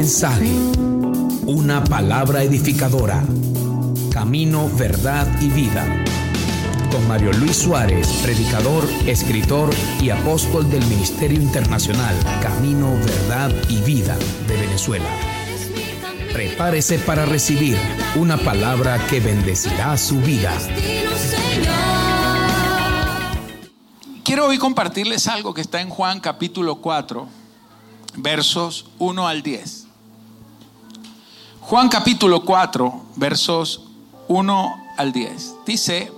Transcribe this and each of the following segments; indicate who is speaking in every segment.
Speaker 1: mensaje, una palabra edificadora. Camino, verdad y vida. Con Mario Luis Suárez, predicador, escritor y apóstol del Ministerio Internacional Camino, Verdad y Vida de Venezuela. Prepárese para recibir una palabra que bendecirá su vida.
Speaker 2: Quiero hoy compartirles algo que está en Juan capítulo 4, versos 1 al 10. Juan capítulo 4, versos 1 al 10. Dice,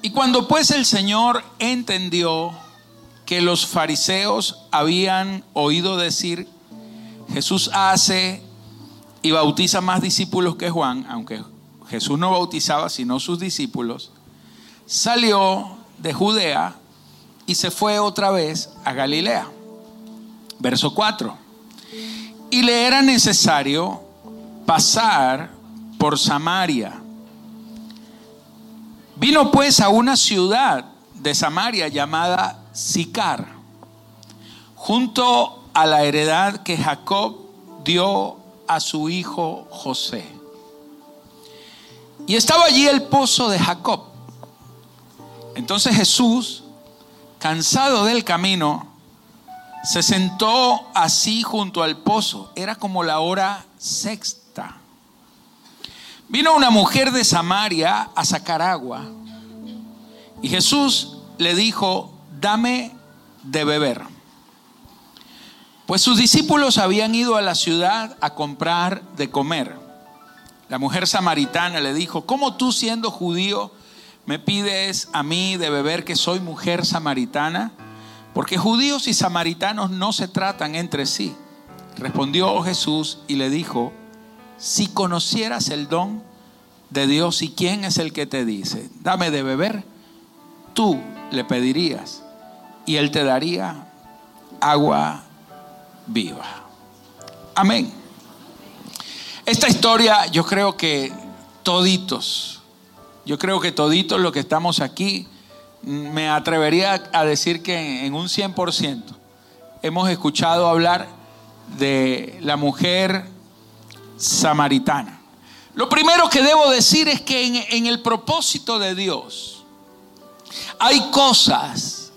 Speaker 2: y cuando pues el Señor entendió que los fariseos habían oído decir, Jesús hace y bautiza más discípulos que Juan, aunque Jesús no bautizaba sino sus discípulos, salió de Judea y se fue otra vez a Galilea. Verso 4. Y le era necesario pasar por Samaria. Vino pues a una ciudad de Samaria llamada Sicar, junto a la heredad que Jacob dio a su hijo José. Y estaba allí el pozo de Jacob. Entonces Jesús, cansado del camino, se sentó así junto al pozo. Era como la hora sexta. Vino una mujer de Samaria a sacar agua. Y Jesús le dijo, dame de beber. Pues sus discípulos habían ido a la ciudad a comprar de comer. La mujer samaritana le dijo, ¿cómo tú siendo judío me pides a mí de beber que soy mujer samaritana? Porque judíos y samaritanos no se tratan entre sí. Respondió Jesús y le dijo, si conocieras el don de Dios y quién es el que te dice, dame de beber, tú le pedirías y él te daría agua viva. Amén. Esta historia yo creo que toditos, yo creo que toditos los que estamos aquí, me atrevería a decir que en un 100% hemos escuchado hablar de la mujer samaritana. Lo primero que debo decir es que en, el propósito de Dios hay cosas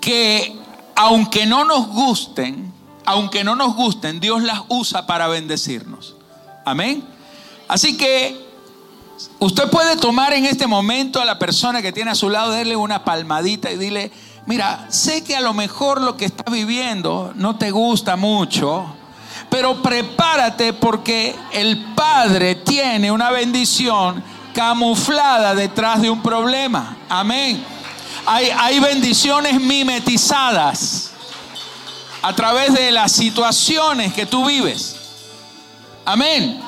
Speaker 2: que aunque no nos gusten, aunque no nos gusten, Dios las usa para bendecirnos. Amén. Así que usted puede tomar en este momento a la persona que tiene a su lado, darle una palmadita y dile, mira, sé que a lo mejor lo que estás viviendo no te gusta mucho, pero prepárate porque el Padre tiene una bendición camuflada detrás de un problema. Amén. Hay, hay bendiciones mimetizadas a través de las situaciones que tú vives. Amén.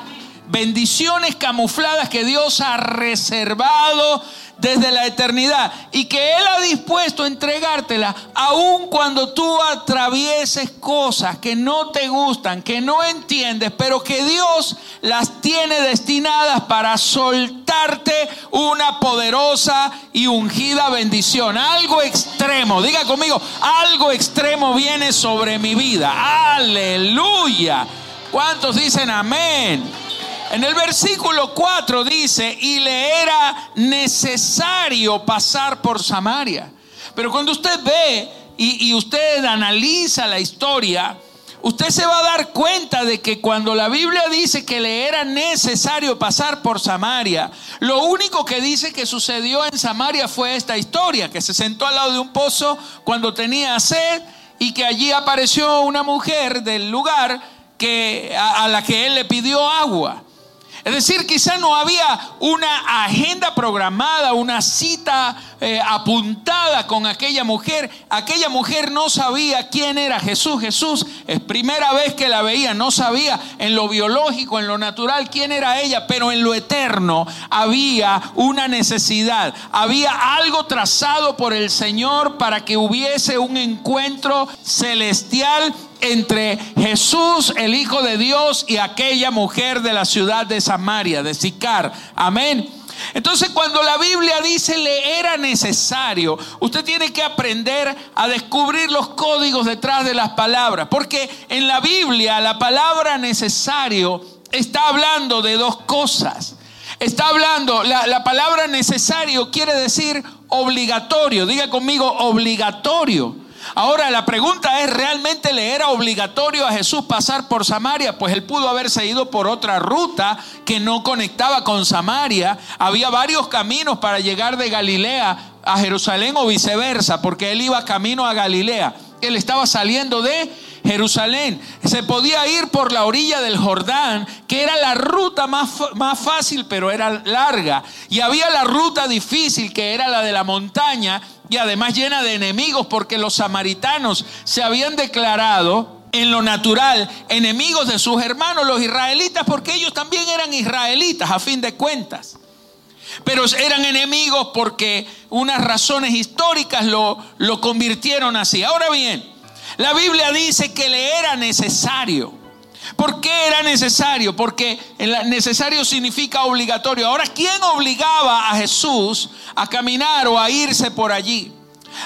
Speaker 2: Bendiciones camufladas que Dios ha reservado desde la eternidad y que Él ha dispuesto a entregártela aun cuando tú atravieses cosas que no te gustan, que no entiendes, pero que Dios las tiene destinadas para soltarte una poderosa y ungida bendición. Algo extremo, diga conmigo, algo extremo viene sobre mi vida. Aleluya. ¿Cuántos dicen amén? En el versículo 4 dice, y le era necesario pasar por Samaria. Pero cuando usted ve y, usted analiza la historia, usted se va a dar cuenta de que cuando la Biblia dice que le era necesario pasar por Samaria, lo único que dice que sucedió en Samaria fue esta historia, que se sentó al lado de un pozo cuando tenía sed y que allí apareció una mujer del lugar que, a la que él le pidió agua. Es decir, quizá no había una agenda programada, una cita eh, apuntada con aquella mujer. Aquella mujer no sabía quién era Jesús. Jesús es primera vez que la veía, no sabía en lo biológico, en lo natural quién era ella, pero en lo eterno había una necesidad. Había algo trazado por el Señor para que hubiese un encuentro celestial entre Jesús, el Hijo de Dios, y aquella mujer de la ciudad de Samaria, de Sicar. Amén. Entonces cuando la Biblia dice le era necesario, usted tiene que aprender a descubrir los códigos detrás de las palabras, porque en la Biblia la palabra necesario está hablando de dos cosas. Está hablando, la, la palabra necesario quiere decir obligatorio, diga conmigo obligatorio. Ahora la pregunta es, ¿realmente le era obligatorio a Jesús pasar por Samaria? Pues él pudo haberse ido por otra ruta que no conectaba con Samaria. Había varios caminos para llegar de Galilea a Jerusalén o viceversa, porque él iba camino a Galilea. Él estaba saliendo de Jerusalén. Se podía ir por la orilla del Jordán, que era la ruta más, más fácil, pero era larga. Y había la ruta difícil, que era la de la montaña, y además llena de enemigos, porque los samaritanos se habían declarado en lo natural enemigos de sus hermanos, los israelitas, porque ellos también eran israelitas, a fin de cuentas. Pero eran enemigos porque unas razones históricas lo, lo convirtieron así. Ahora bien, la Biblia dice que le era necesario. ¿Por qué era necesario? Porque necesario significa obligatorio. Ahora, ¿quién obligaba a Jesús a caminar o a irse por allí?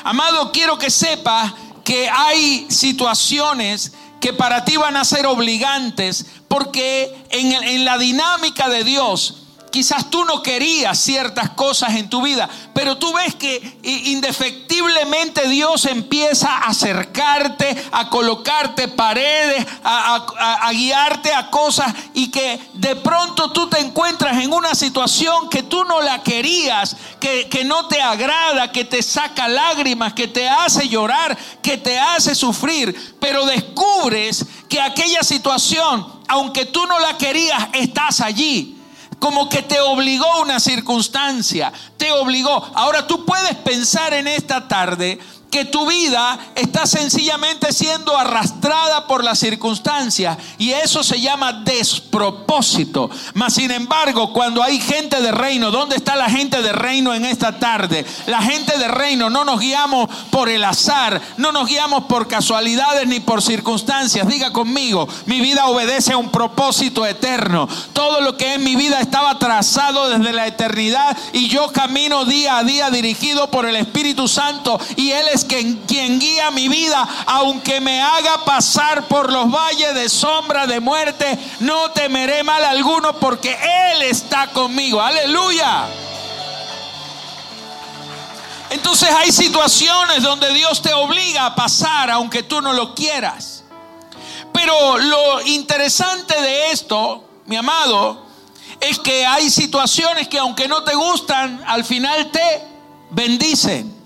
Speaker 2: Amado, quiero que sepas que hay situaciones que para ti van a ser obligantes porque en, en la dinámica de Dios Quizás tú no querías ciertas cosas en tu vida, pero tú ves que indefectiblemente Dios empieza a acercarte, a colocarte paredes, a, guiarte a cosas y que de pronto tú te encuentras en una situación que tú no la querías, que, que no te agrada, que te saca lágrimas, que te hace llorar, que te hace sufrir, pero descubres que aquella situación, aunque tú no la querías, estás allí como que te obligó una circunstancia, te obligó. Ahora tú puedes pensar en esta tarde que tu vida está sencillamente siendo arrastrada por las circunstancias y eso se llama despropósito. Mas sin embargo, cuando hay gente de reino, ¿dónde está la gente de reino en esta tarde? La gente de reino no nos guiamos por el azar, no nos guiamos por casualidades ni por circunstancias. Diga conmigo, mi vida obedece a un propósito eterno. Todo lo que en mi vida estaba trazado desde la eternidad y yo camino día a día dirigido por el Espíritu Santo y él es quien, guía mi vida, aunque me haga pasar por los valles de sombra de muerte, no temeré mal alguno porque Él está conmigo. Aleluya. Entonces hay situaciones donde Dios te obliga a pasar aunque tú no lo quieras. Pero lo interesante de esto, mi amado, es que hay situaciones que aunque no te gustan, al final te bendicen.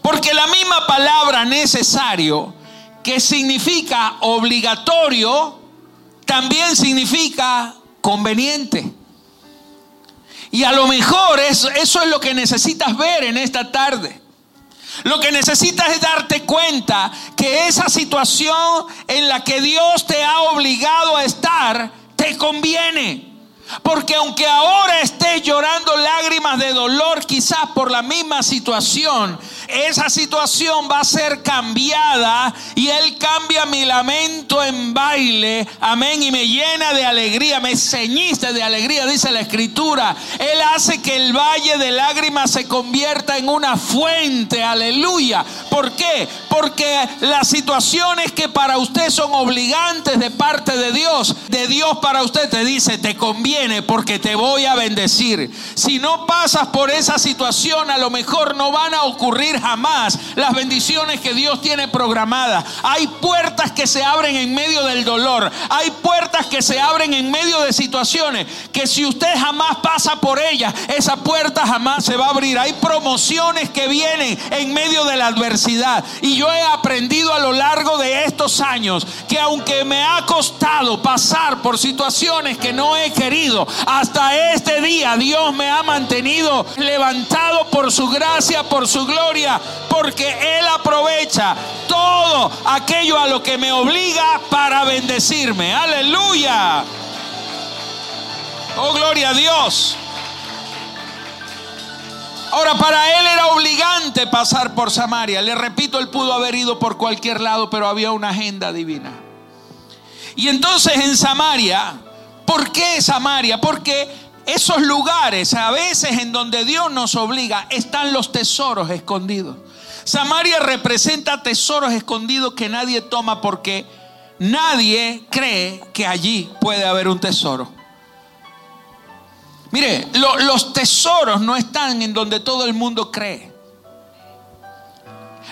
Speaker 2: Porque la misma palabra necesario, que significa obligatorio, también significa conveniente. Y a lo mejor eso, eso, es lo que necesitas ver en esta tarde. Lo que necesitas es darte cuenta que esa situación en la que Dios te ha obligado a estar, te conviene. Porque aunque ahora estés llorando lágrimas de dolor, quizás por la misma situación, esa situación va a ser cambiada y Él cambia mi lamento en baile, amén, y me llena de alegría, me ceñiste de alegría, dice la escritura. Él hace que el valle de lágrimas se convierta en una fuente, aleluya. ¿Por qué? Porque las situaciones que para usted son obligantes de parte de Dios, de Dios para usted te dice, te conviene porque te voy a bendecir. Si no pasas por esa situación, a lo mejor no van a ocurrir jamás las bendiciones que Dios tiene programadas. Hay puertas que se abren en medio del dolor. Hay puertas que se abren en medio de situaciones que si usted jamás pasa por ellas, esa puerta jamás se va a abrir. Hay promociones que vienen en medio de la adversidad. Y yo he aprendido a lo largo de estos años que aunque me ha costado pasar por situaciones que no he querido, hasta este día Dios me ha mantenido levantado por su gracia, por su gloria porque Él aprovecha todo aquello a lo que me obliga para bendecirme. Aleluya. Oh, gloria a Dios. Ahora, para él era obligante pasar por Samaria. Le repito, él pudo haber ido por cualquier lado, pero había una agenda divina. Y entonces en Samaria, ¿por qué Samaria? Porque esos lugares, a veces en donde Dios nos obliga, están los tesoros escondidos. Samaria representa tesoros escondidos que nadie toma porque nadie cree que allí puede haber un tesoro. Mire, los tesoros no están en donde todo el mundo cree.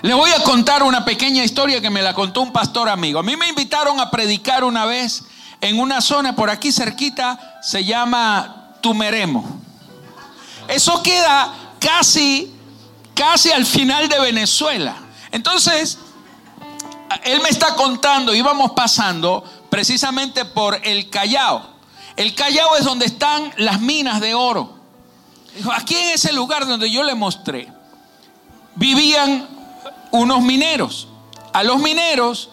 Speaker 2: Le voy a contar una pequeña historia que me la contó un pastor amigo. A mí me invitaron a predicar una vez en una zona por aquí cerquita, se llama Tumeremo. Eso queda casi, casi al final de Venezuela. Entonces, él me está contando, íbamos pasando precisamente por el Callao. El Callao es donde están las minas de oro. aquí en ese lugar donde yo le mostré, vivían unos mineros. A los mineros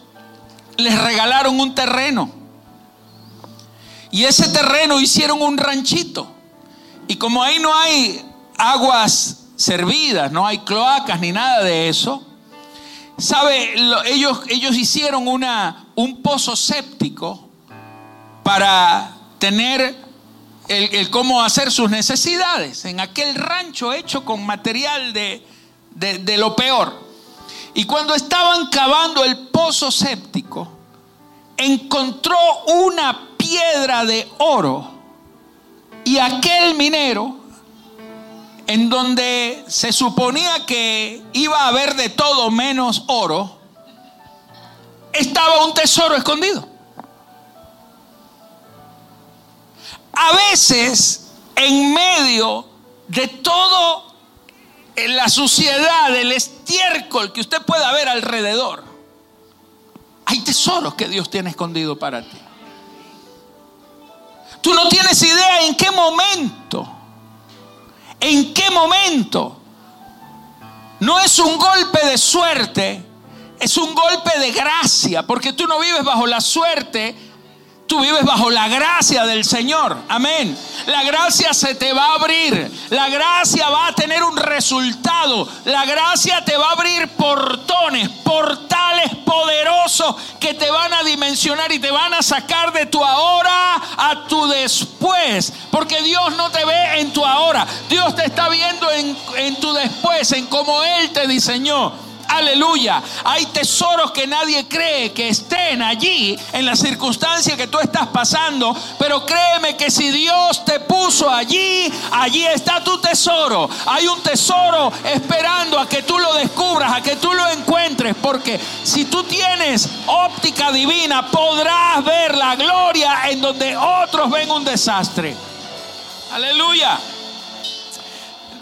Speaker 2: les regalaron un terreno. Y ese terreno hicieron un ranchito. Y como ahí no hay aguas servidas, no hay cloacas ni nada de eso, ¿sabe? Ellos, ellos hicieron una, un pozo séptico para tener el, cómo hacer sus necesidades en aquel rancho hecho con material de, de lo peor. Y cuando estaban cavando el pozo séptico, encontró una piedra de oro. Y aquel minero, en donde se suponía que iba a haber de todo menos oro, estaba un tesoro escondido. A veces, en medio de todo la suciedad, el estiércol que usted pueda ver alrededor, hay tesoros que Dios tiene escondido para ti. Tú no tienes idea en qué momento, en qué momento. No es un golpe de suerte, es un golpe de gracia, porque tú no vives bajo la suerte Tú vives bajo la gracia del Señor. Amén. La gracia se te va a abrir. La gracia va a tener un resultado. La gracia te va a abrir portones, portales poderosos que te van a dimensionar y te van a sacar de tu ahora a tu después. Porque Dios no te ve en tu ahora. Dios te está viendo en, en tu después, en cómo Él te diseñó. Aleluya. Hay tesoros que nadie cree que estén allí en la circunstancia que tú estás pasando. Pero créeme que si Dios te puso allí, allí está tu tesoro. Hay un tesoro esperando a que tú lo descubras, a que tú lo encuentres. Porque si tú tienes óptica divina, podrás ver la gloria en donde otros ven un desastre. Aleluya.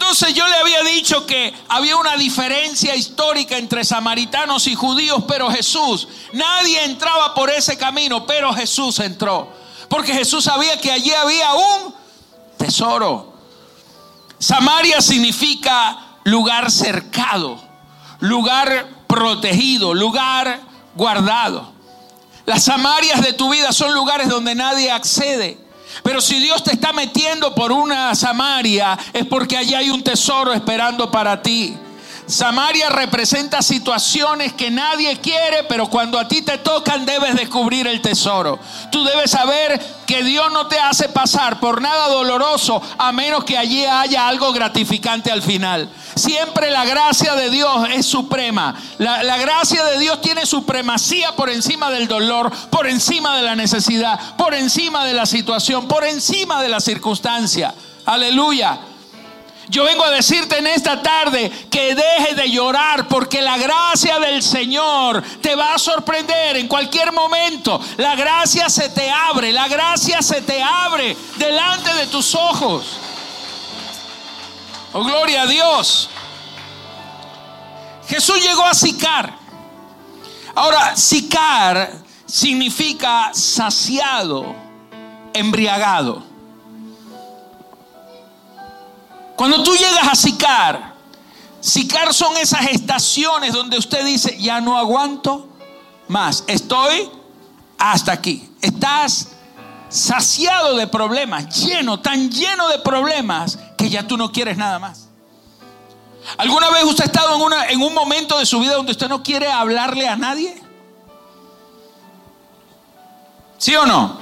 Speaker 2: Entonces yo le había dicho que había una diferencia histórica entre samaritanos y judíos, pero Jesús, nadie entraba por ese camino, pero Jesús entró. Porque Jesús sabía que allí había un tesoro. Samaria significa lugar cercado, lugar protegido, lugar guardado. Las Samarias de tu vida son lugares donde nadie accede. Pero si Dios te está metiendo por una Samaria, es porque allí hay un tesoro esperando para ti. Samaria representa situaciones que nadie quiere, pero cuando a ti te tocan debes descubrir el tesoro. Tú debes saber que Dios no te hace pasar por nada doloroso a menos que allí haya algo gratificante al final. Siempre la gracia de Dios es suprema. La, la, gracia de Dios tiene supremacía por encima del dolor, por encima de la necesidad, por encima de la situación, por encima de la circunstancia. Aleluya. Yo vengo a decirte en esta tarde que dejes de llorar porque la gracia del Señor te va a sorprender en cualquier momento. La gracia se te abre, la gracia se te abre delante de tus ojos. Oh, gloria a Dios. Jesús llegó a Sicar. Ahora, Sicar significa saciado, embriagado. Cuando tú llegas a Sicar, Sicar son esas estaciones donde usted dice, ya no aguanto más, estoy hasta aquí. Estás saciado de problemas, lleno, tan lleno de problemas que ya tú no quieres nada más. ¿Alguna vez usted ha estado en, una, en un momento de su vida donde usted no quiere hablarle a nadie? ¿Sí o no?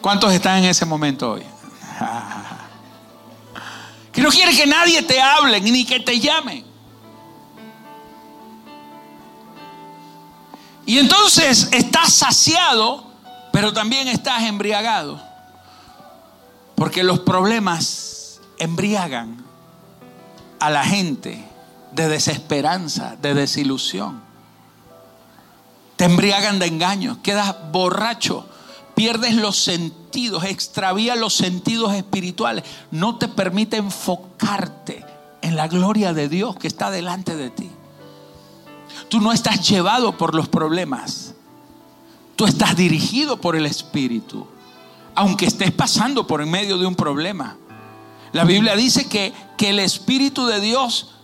Speaker 2: ¿Cuántos están en ese momento hoy? Que no quiere que nadie te hable ni que te llame. Y entonces estás saciado, pero también estás embriagado. Porque los problemas embriagan a la gente de desesperanza, de desilusión. Te embriagan de engaños, quedas borracho, pierdes los sentidos, extravías los sentidos espirituales, no te permite enfocarte en la gloria de Dios que está delante de ti. Tú no estás llevado por los problemas, tú estás dirigido por el Espíritu, aunque estés pasando por en medio de un problema. La Biblia dice que, que el Espíritu de Dios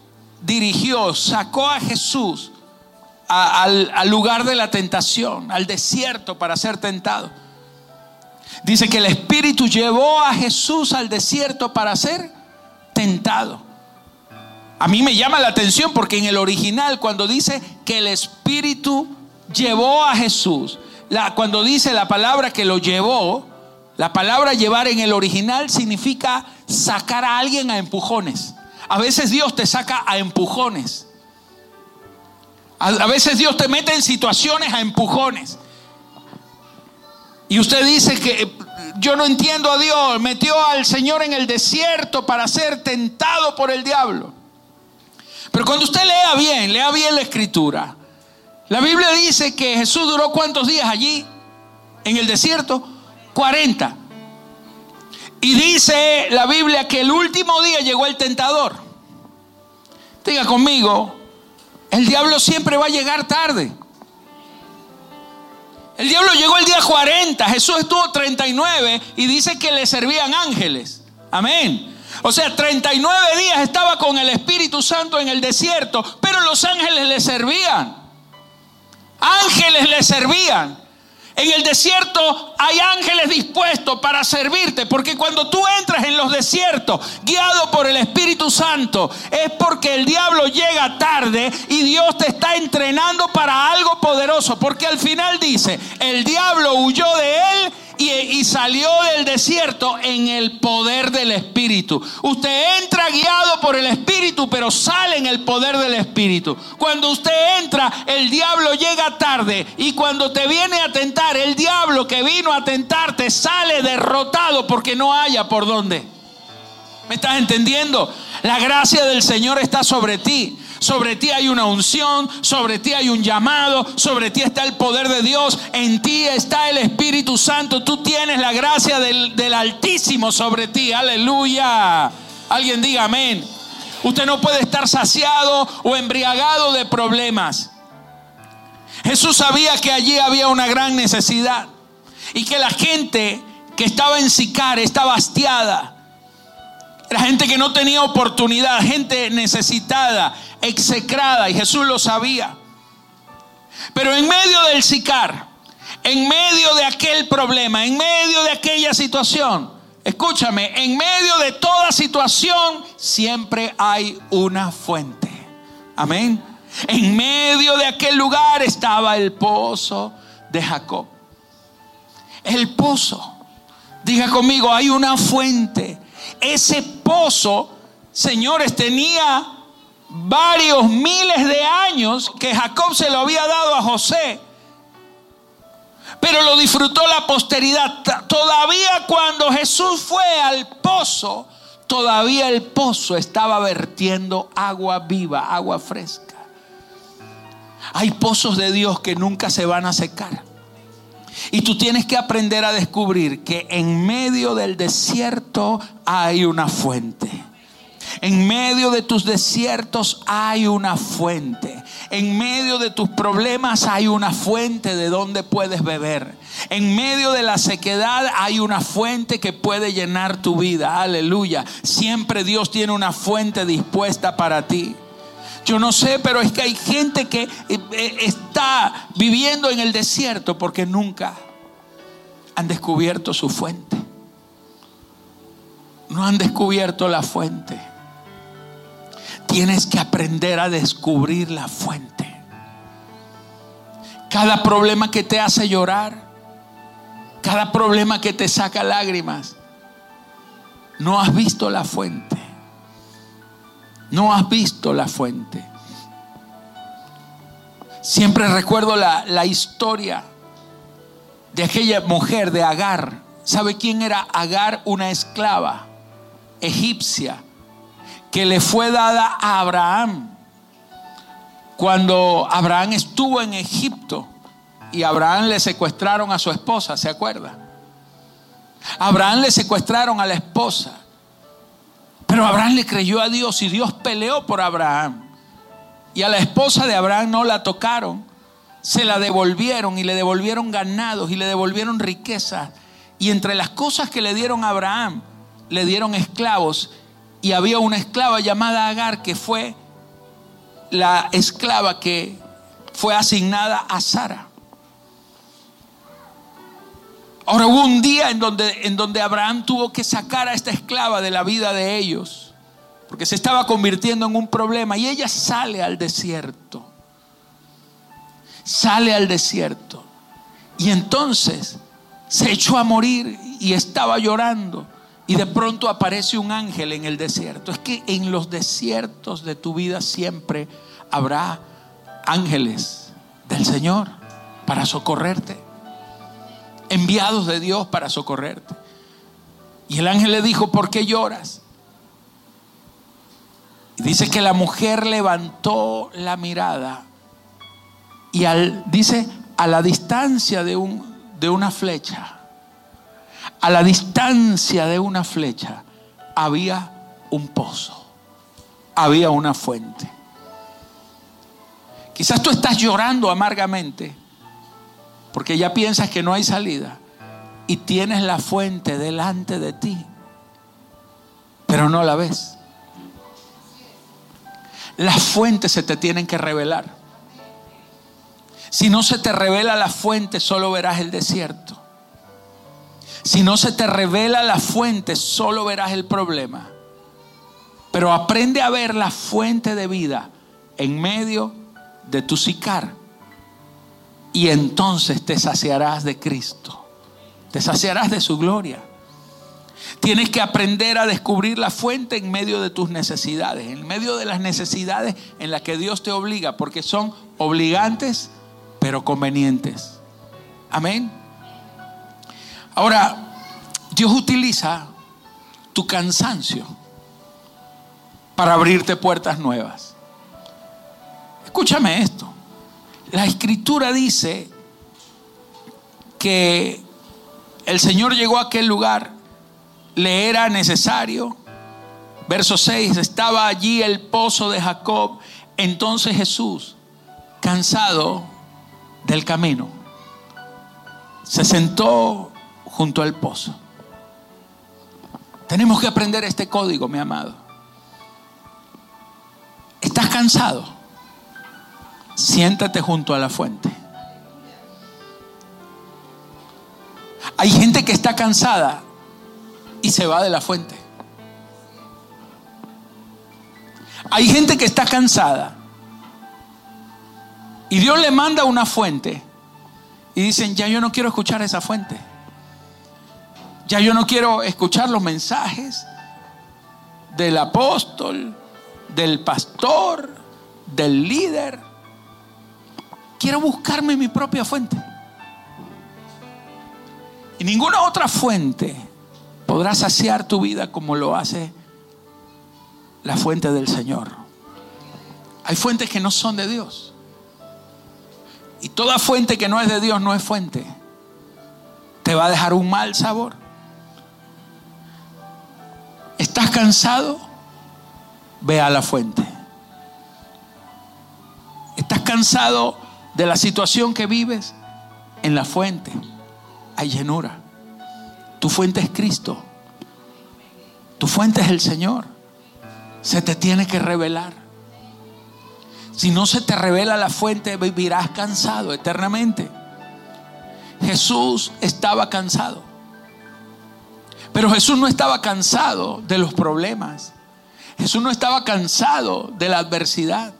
Speaker 2: dirigió, sacó a Jesús al, al lugar de la tentación, al desierto para ser tentado. Dice que el Espíritu llevó a Jesús al desierto para ser tentado. A mí me llama la atención porque en el original cuando dice que el Espíritu llevó a Jesús, la, cuando dice la palabra que lo llevó, la palabra llevar en el original significa sacar a alguien a empujones. A veces Dios te saca a empujones. A, a veces Dios te mete en situaciones a empujones. Y usted dice que yo no entiendo a Dios, metió al Señor en el desierto para ser tentado por el diablo. Pero cuando usted lea bien, lea bien la escritura. La Biblia dice que Jesús duró cuántos días allí en el desierto? 40. Y dice la Biblia que el último día llegó el tentador. Diga conmigo, el diablo siempre va a llegar tarde. El diablo llegó el día 40, Jesús estuvo 39 y dice que le servían ángeles. Amén. O sea, 39 días estaba con el Espíritu Santo en el desierto, pero los ángeles le servían. Ángeles le servían. En el desierto hay ángeles dispuestos para servirte, porque cuando tú entras en los desiertos guiado por el Espíritu Santo, es porque el diablo llega tarde y Dios te está entrenando para algo poderoso, porque al final dice, el diablo huyó de él y, salió del desierto en el poder del Espíritu. Usted entra guiado por el Espíritu, pero sale en el poder del Espíritu. Cuando usted entra, el diablo llega tarde y cuando te viene a tentar, el diablo que vino a tentarte sale derrotado porque no haya por dónde. ¿Me estás entendiendo? La gracia del Señor está sobre ti. Sobre ti hay una unción, sobre ti hay un llamado, sobre ti está el poder de Dios, en ti está el Espíritu Santo, tú tienes la gracia del, Altísimo sobre ti, aleluya. Alguien diga amén. Usted no puede estar saciado o embriagado de problemas. Jesús sabía que allí había una gran necesidad y que la gente que estaba en Sicar estaba hastiada. Era gente que no tenía oportunidad, gente necesitada, execrada, y Jesús lo sabía. Pero en medio del sicar, en medio de aquel problema, en medio de aquella situación, escúchame, en medio de toda situación siempre hay una fuente. Amén. En medio de aquel lugar estaba el pozo de Jacob. El pozo. Diga conmigo, hay una fuente. Ese pozo, señores, tenía varios miles de años que Jacob se lo había dado a José. Pero lo disfrutó la posteridad. Todavía cuando Jesús fue al pozo, todavía el pozo estaba vertiendo agua viva, agua fresca. Hay pozos de Dios que nunca se van a secar. Y tú tienes que aprender a descubrir que en medio del desierto hay una fuente. En medio de tus desiertos hay una fuente. En medio de tus problemas hay una fuente de donde puedes beber. En medio de la sequedad hay una fuente que puede llenar tu vida. Aleluya. Siempre Dios tiene una fuente dispuesta para ti. Yo no sé, pero es que hay gente que eh, eh, está viviendo en el desierto porque nunca han descubierto su fuente. No han descubierto la fuente. Tienes que aprender a descubrir la fuente. Cada problema que te hace llorar, cada problema que te saca lágrimas, no has visto la fuente. No has visto la fuente. Siempre recuerdo la, la historia de aquella mujer de Agar. ¿Sabe quién era Agar? Una esclava egipcia que le fue dada a Abraham cuando Abraham estuvo en Egipto y Abraham le secuestraron a su esposa, ¿se acuerda? Abraham le secuestraron a la esposa. Pero Abraham le creyó a Dios y Dios peleó por Abraham. Y a la esposa de Abraham no la tocaron, se la devolvieron y le devolvieron ganados y le devolvieron riquezas. Y entre las cosas que le dieron a Abraham, le dieron esclavos. Y había una esclava llamada Agar que fue la esclava que fue asignada a Sara. Ahora hubo un día en donde, en donde Abraham tuvo que sacar a esta esclava de la vida de ellos, porque se estaba convirtiendo en un problema, y ella sale al desierto, sale al desierto, y entonces se echó a morir y estaba llorando, y de pronto aparece un ángel en el desierto. Es que en los desiertos de tu vida siempre habrá ángeles del Señor para socorrerte enviados de Dios para socorrerte. Y el ángel le dijo, ¿por qué lloras? Y dice que la mujer levantó la mirada y al, dice, a la distancia de, un, de una flecha, a la distancia de una flecha, había un pozo, había una fuente. Quizás tú estás llorando amargamente porque ya piensas que no hay salida y tienes la fuente delante de ti, pero no la ves. Las fuentes se te tienen que revelar. Si no se te revela la fuente, solo verás el desierto. Si no se te revela la fuente, solo verás el problema. Pero aprende a ver la fuente de vida en medio de tu sicar y entonces te saciarás de Cristo. Te saciarás de su gloria. Tienes que aprender a descubrir la fuente en medio de tus necesidades, en medio de las necesidades en las que Dios te obliga, porque son obligantes, pero convenientes. Amén. Ahora, Dios utiliza tu cansancio para abrirte puertas nuevas. Escúchame esto. La escritura dice que el Señor llegó a aquel lugar, le era necesario. Verso 6, estaba allí el pozo de Jacob. Entonces Jesús, cansado del camino, se sentó junto al pozo. Tenemos que aprender este código, mi amado. ¿Estás cansado? Siéntate junto a la fuente. Hay gente que está cansada y se va de la fuente. Hay gente que está cansada y Dios le manda una fuente y dicen, ya yo no quiero escuchar esa fuente. Ya yo no quiero escuchar los mensajes del apóstol, del pastor, del líder. Quiero buscarme mi propia fuente. Y ninguna otra fuente podrá saciar tu vida como lo hace la fuente del Señor. Hay fuentes que no son de Dios. Y toda fuente que no es de Dios no es fuente. Te va a dejar un mal sabor. ¿Estás cansado? Ve a la fuente. ¿Estás cansado de la situación que vives, en la fuente hay llenura. Tu fuente es Cristo. Tu fuente es el Señor. Se te tiene que revelar. Si no se te revela la fuente, vivirás cansado eternamente. Jesús estaba cansado. Pero Jesús no estaba cansado de los problemas. Jesús no estaba cansado de la adversidad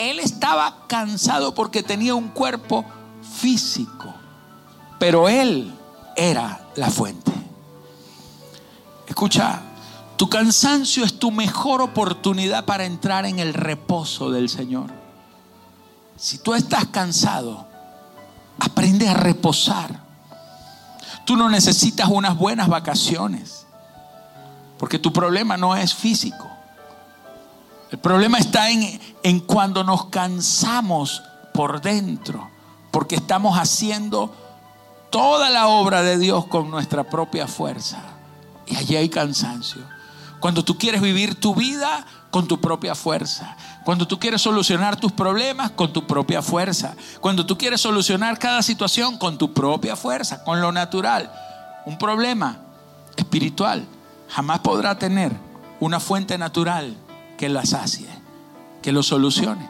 Speaker 2: él estaba cansado porque tenía un cuerpo físico, pero él era la fuente. Escucha, tu cansancio es tu mejor oportunidad para entrar en el reposo del Señor. Si tú estás cansado, aprende a reposar. Tú no necesitas unas buenas vacaciones, porque tu problema no es físico. El problema está en, en cuando nos cansamos por dentro, porque estamos haciendo toda la obra de Dios con nuestra propia fuerza. Y allí hay cansancio. Cuando tú quieres vivir tu vida con tu propia fuerza. Cuando tú quieres solucionar tus problemas con tu propia fuerza. Cuando tú quieres solucionar cada situación con tu propia fuerza, con lo natural. Un problema espiritual jamás podrá tener una fuente natural que la sacie, que lo solucione.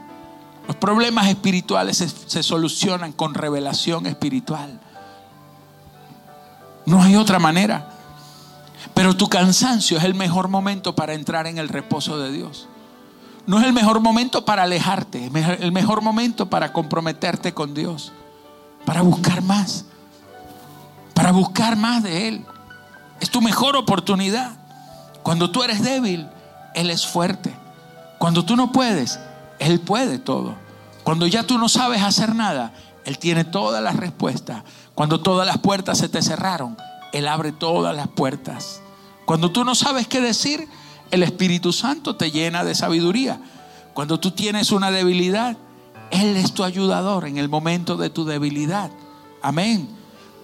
Speaker 2: Los problemas espirituales se, se solucionan con revelación espiritual. No hay otra manera. Pero tu cansancio es el mejor momento para entrar en el reposo de Dios. No es el mejor momento para alejarte, es el mejor momento para comprometerte con Dios, para buscar más, para buscar más de Él. Es tu mejor oportunidad. Cuando tú eres débil, Él es fuerte. Cuando tú no puedes, Él puede todo. Cuando ya tú no sabes hacer nada, Él tiene todas las respuestas. Cuando todas las puertas se te cerraron, Él abre todas las puertas. Cuando tú no sabes qué decir, el Espíritu Santo te llena de sabiduría. Cuando tú tienes una debilidad, Él es tu ayudador en el momento de tu debilidad. Amén.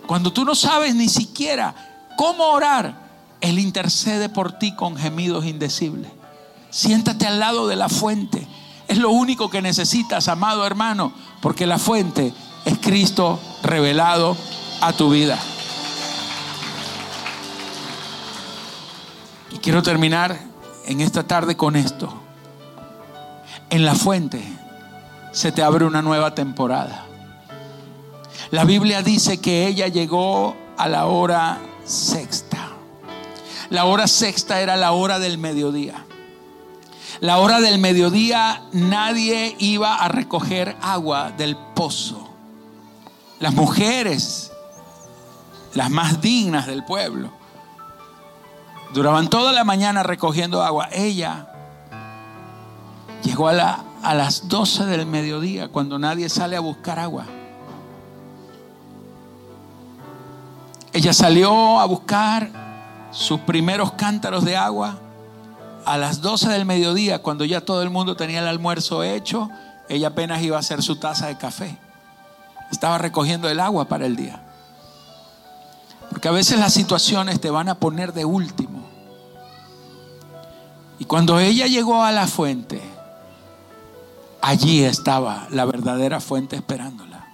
Speaker 2: Cuando tú no sabes ni siquiera cómo orar, Él intercede por ti con gemidos indecibles. Siéntate al lado de la fuente. Es lo único que necesitas, amado hermano, porque la fuente es Cristo revelado a tu vida. Y quiero terminar en esta tarde con esto. En la fuente se te abre una nueva temporada. La Biblia dice que ella llegó a la hora sexta. La hora sexta era la hora del mediodía. La hora del mediodía nadie iba a recoger agua del pozo. Las mujeres, las más dignas del pueblo, duraban toda la mañana recogiendo agua. Ella llegó a, a las 12 del mediodía cuando nadie sale a buscar agua. Ella salió a buscar sus primeros cántaros de agua a las 12 del mediodía, cuando ya todo el mundo tenía el almuerzo hecho, ella apenas iba a hacer su taza de café. Estaba recogiendo el agua para el día. Porque a veces las situaciones te van a poner de último. Y cuando ella llegó a la fuente, allí estaba la verdadera fuente esperándola.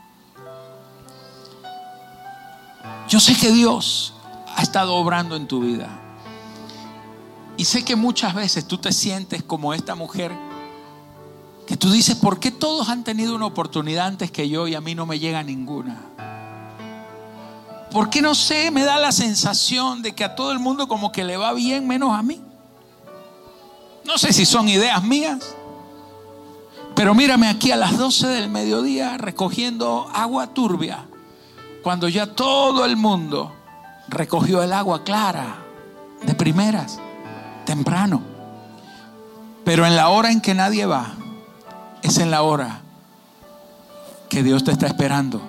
Speaker 2: Yo sé que Dios ha estado obrando en tu vida. Y sé que muchas veces tú te sientes como esta mujer que tú dices, ¿por qué todos han tenido una oportunidad antes que yo y a mí no me llega ninguna? ¿Por qué no sé? Me da la sensación de que a todo el mundo como que le va bien menos a mí. No sé si son ideas mías, pero mírame aquí a las 12 del mediodía recogiendo agua turbia, cuando ya todo el mundo recogió el agua clara, de primeras, temprano. Pero en la hora en que nadie va, es en la hora que Dios te está esperando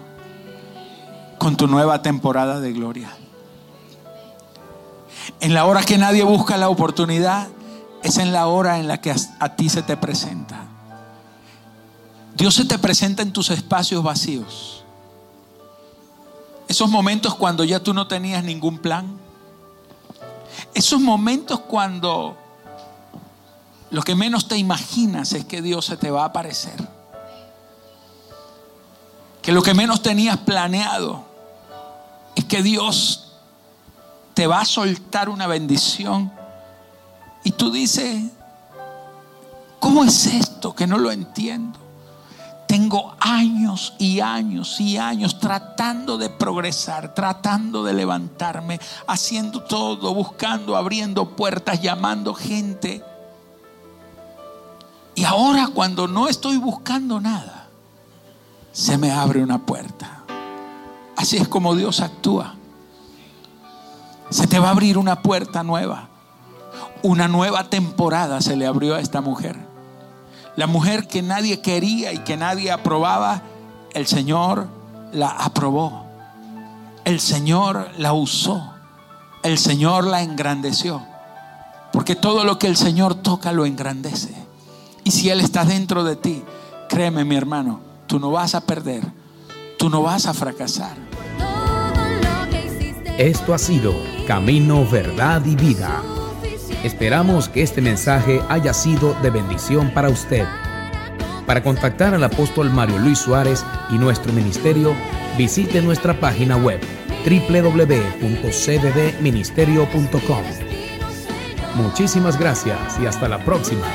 Speaker 2: con tu nueva temporada de gloria. En la hora que nadie busca la oportunidad, es en la hora en la que a, ti se te presenta. Dios se te presenta en tus espacios vacíos. Esos momentos cuando ya tú no tenías ningún plan. Esos momentos cuando lo que menos te imaginas es que Dios se te va a aparecer. Que lo que menos tenías planeado es que Dios te va a soltar una bendición y tú dices, ¿cómo es esto que no lo entiendo? Tengo años y años y años tratando de progresar, tratando de levantarme, haciendo todo, buscando, abriendo puertas, llamando gente. Y ahora cuando no estoy buscando nada, se me abre una puerta. Así es como Dios actúa. Se te va a abrir una puerta nueva. Una nueva temporada se le abrió a esta mujer. La mujer que nadie quería y que nadie aprobaba, el Señor la aprobó. El Señor la usó. El Señor la engrandeció. Porque todo lo que el Señor toca lo engrandece. Y si Él está dentro de ti, créeme mi hermano, tú no vas a perder, tú no vas a fracasar.
Speaker 1: Esto ha sido Camino, Verdad y Vida. Esperamos que este mensaje haya sido de bendición para usted. Para contactar al apóstol Mario Luis Suárez y nuestro ministerio, visite nuestra página web www.cddministerio.com. Muchísimas gracias y hasta la próxima.